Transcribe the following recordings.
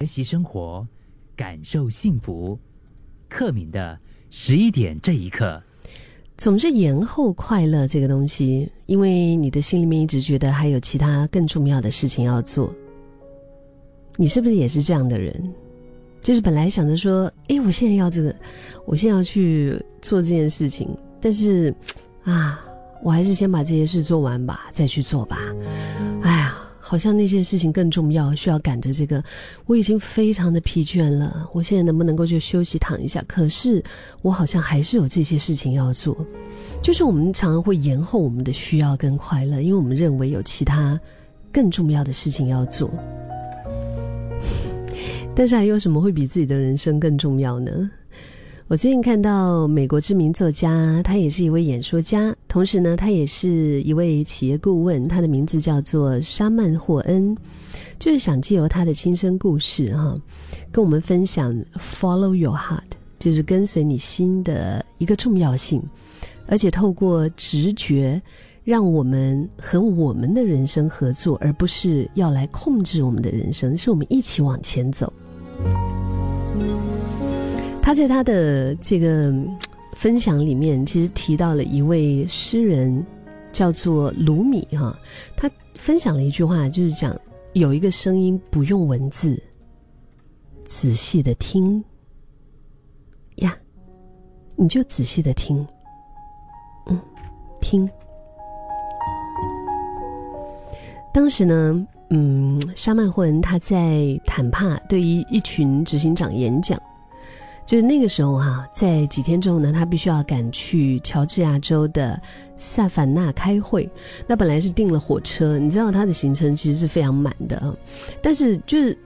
学习生活，感受幸福。克敏的十一点这一刻，总是延后快乐这个东西，因为你的心里面一直觉得还有其他更重要的事情要做。你是不是也是这样的人？就是本来想着说，哎，我现在要这个，我现在要去做这件事情，但是，啊，我还是先把这些事做完吧，再去做吧。哎。好像那件事情更重要，需要赶着这个。我已经非常的疲倦了，我现在能不能够就休息躺一下？可是我好像还是有这些事情要做，就是我们常常会延后我们的需要跟快乐，因为我们认为有其他更重要的事情要做。但是还有什么会比自己的人生更重要呢？我最近看到美国知名作家，他也是一位演说家，同时呢，他也是一位企业顾问。他的名字叫做沙曼霍恩，就是想借由他的亲身故事哈，跟我们分享 “follow your heart”，就是跟随你心的一个重要性，而且透过直觉，让我们和我们的人生合作，而不是要来控制我们的人生，是我们一起往前走。他在他的这个分享里面，其实提到了一位诗人，叫做卢米哈。他分享了一句话，就是讲有一个声音不用文字，仔细的听呀，你就仔细的听，嗯，听。当时呢，嗯，沙曼霍恩他在坦帕对于一群执行长演讲。就是那个时候哈，在几天之后呢，他必须要赶去乔治亚州的萨凡纳开会。那本来是订了火车，你知道他的行程其实是非常满的。但是就是，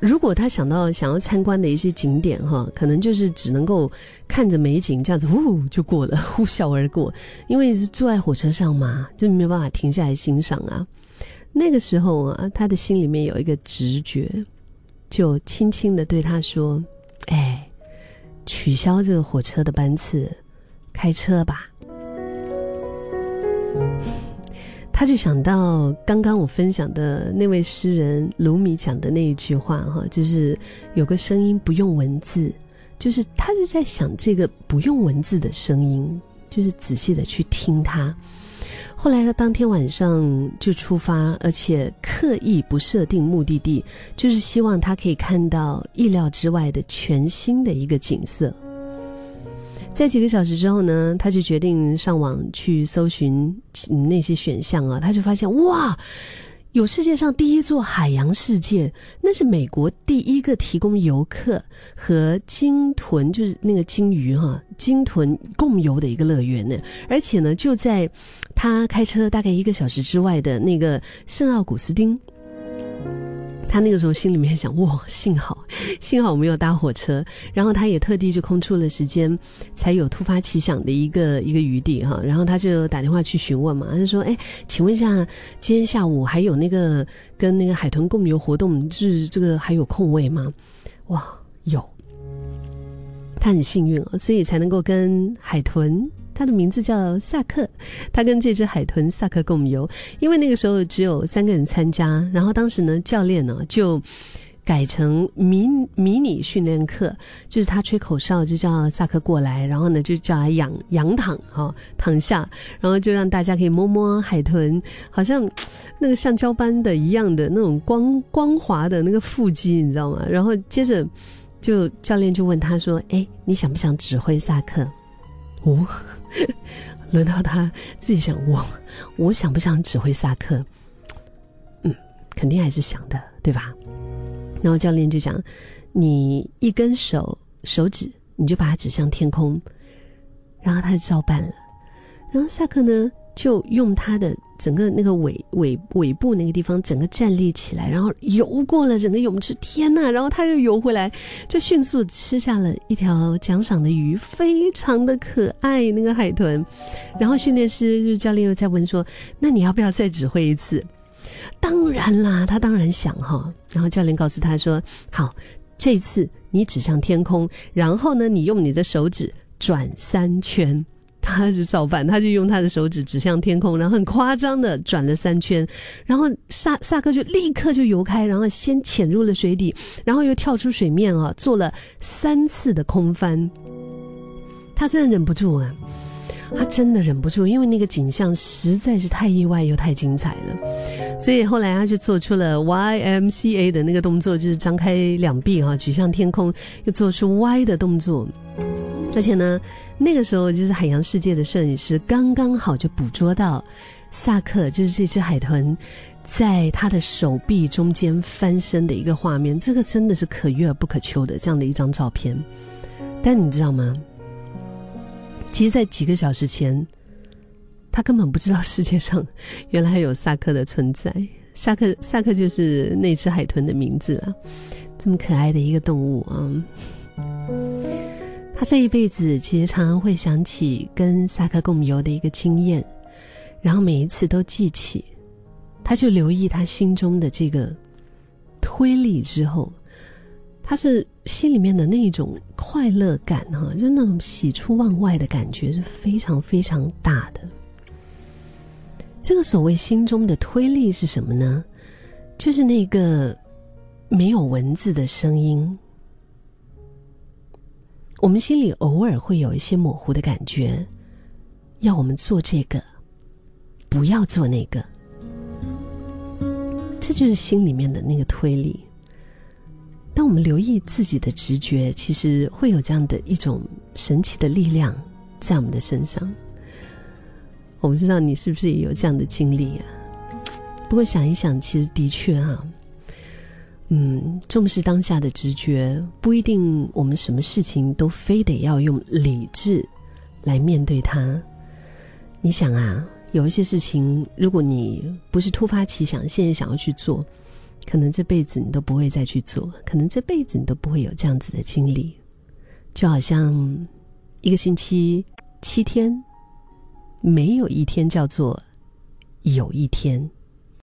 如果他想到想要参观的一些景点哈，可能就是只能够看着美景这样子呼就过了，呼啸而过。因为是坐在火车上嘛，就没有办法停下来欣赏啊。那个时候啊，他的心里面有一个直觉，就轻轻的对他说：“哎。”取消这个火车的班次，开车吧。他就想到刚刚我分享的那位诗人卢米讲的那一句话，哈，就是有个声音不用文字，就是他就在想这个不用文字的声音，就是仔细的去听它。后来他当天晚上就出发，而且刻意不设定目的地，就是希望他可以看到意料之外的全新的一个景色。在几个小时之后呢，他就决定上网去搜寻那些选项啊，他就发现哇。有世界上第一座海洋世界，那是美国第一个提供游客和鲸豚，就是那个鲸鱼哈，鲸豚共游的一个乐园呢。而且呢，就在他开车大概一个小时之外的那个圣奥古斯丁。他那个时候心里面想：哇，幸好，幸好我没有搭火车。然后他也特地就空出了时间，才有突发奇想的一个一个余地哈。然后他就打电话去询问嘛，他就说：哎，请问一下，今天下午还有那个跟那个海豚共游活动，是这个还有空位吗？哇，有。他很幸运啊，所以才能够跟海豚。他的名字叫萨克，他跟这只海豚萨克共游。因为那个时候只有三个人参加，然后当时呢，教练呢就改成迷迷你训练课，就是他吹口哨就叫萨克过来，然后呢就叫他仰仰躺哈躺下，然后就让大家可以摸摸海豚，好像那个橡胶般的一样的那种光光滑的那个腹肌，你知道吗？然后接着就教练就问他说：“哎，你想不想指挥萨克？”哦。轮到他自己想，我我想不想指挥萨克？嗯，肯定还是想的，对吧？然后教练就讲，你一根手手指，你就把它指向天空，然后他就照办了。然后萨克呢？就用他的整个那个尾尾尾部那个地方，整个站立起来，然后游过了整个泳池。天呐！然后他又游回来，就迅速吃下了一条奖赏的鱼，非常的可爱那个海豚。然后训练师就是教练又在问说：“那你要不要再指挥一次？”当然啦，他当然想哈。然后教练告诉他说：“好，这次你指向天空，然后呢，你用你的手指转三圈。”他就照办，他就用他的手指指向天空，然后很夸张的转了三圈，然后萨萨克就立刻就游开，然后先潜入了水底，然后又跳出水面啊，做了三次的空翻。他真的忍不住啊，他真的忍不住，因为那个景象实在是太意外又太精彩了，所以后来他就做出了 Y M C A 的那个动作，就是张开两臂啊，举向天空，又做出 Y 的动作，而且呢。那个时候，就是海洋世界的摄影师刚刚好就捕捉到萨克，就是这只海豚，在他的手臂中间翻身的一个画面。这个真的是可遇而不可求的这样的一张照片。但你知道吗？其实，在几个小时前，他根本不知道世界上原来还有萨克的存在。萨克，萨克就是那只海豚的名字啊，这么可爱的一个动物啊。他这一辈子其实常常会想起跟萨克共游的一个经验，然后每一次都记起，他就留意他心中的这个推力之后，他是心里面的那种快乐感哈，就那种喜出望外的感觉是非常非常大的。这个所谓心中的推力是什么呢？就是那个没有文字的声音。我们心里偶尔会有一些模糊的感觉，要我们做这个，不要做那个，这就是心里面的那个推理。当我们留意自己的直觉，其实会有这样的一种神奇的力量在我们的身上。我不知道你是不是也有这样的经历啊？不过想一想，其实的确哈。嗯，重视当下的直觉不一定，我们什么事情都非得要用理智来面对它。你想啊，有一些事情，如果你不是突发奇想，现在想要去做，可能这辈子你都不会再去做，可能这辈子你都不会有这样子的经历。就好像一个星期七天，没有一天叫做有一天。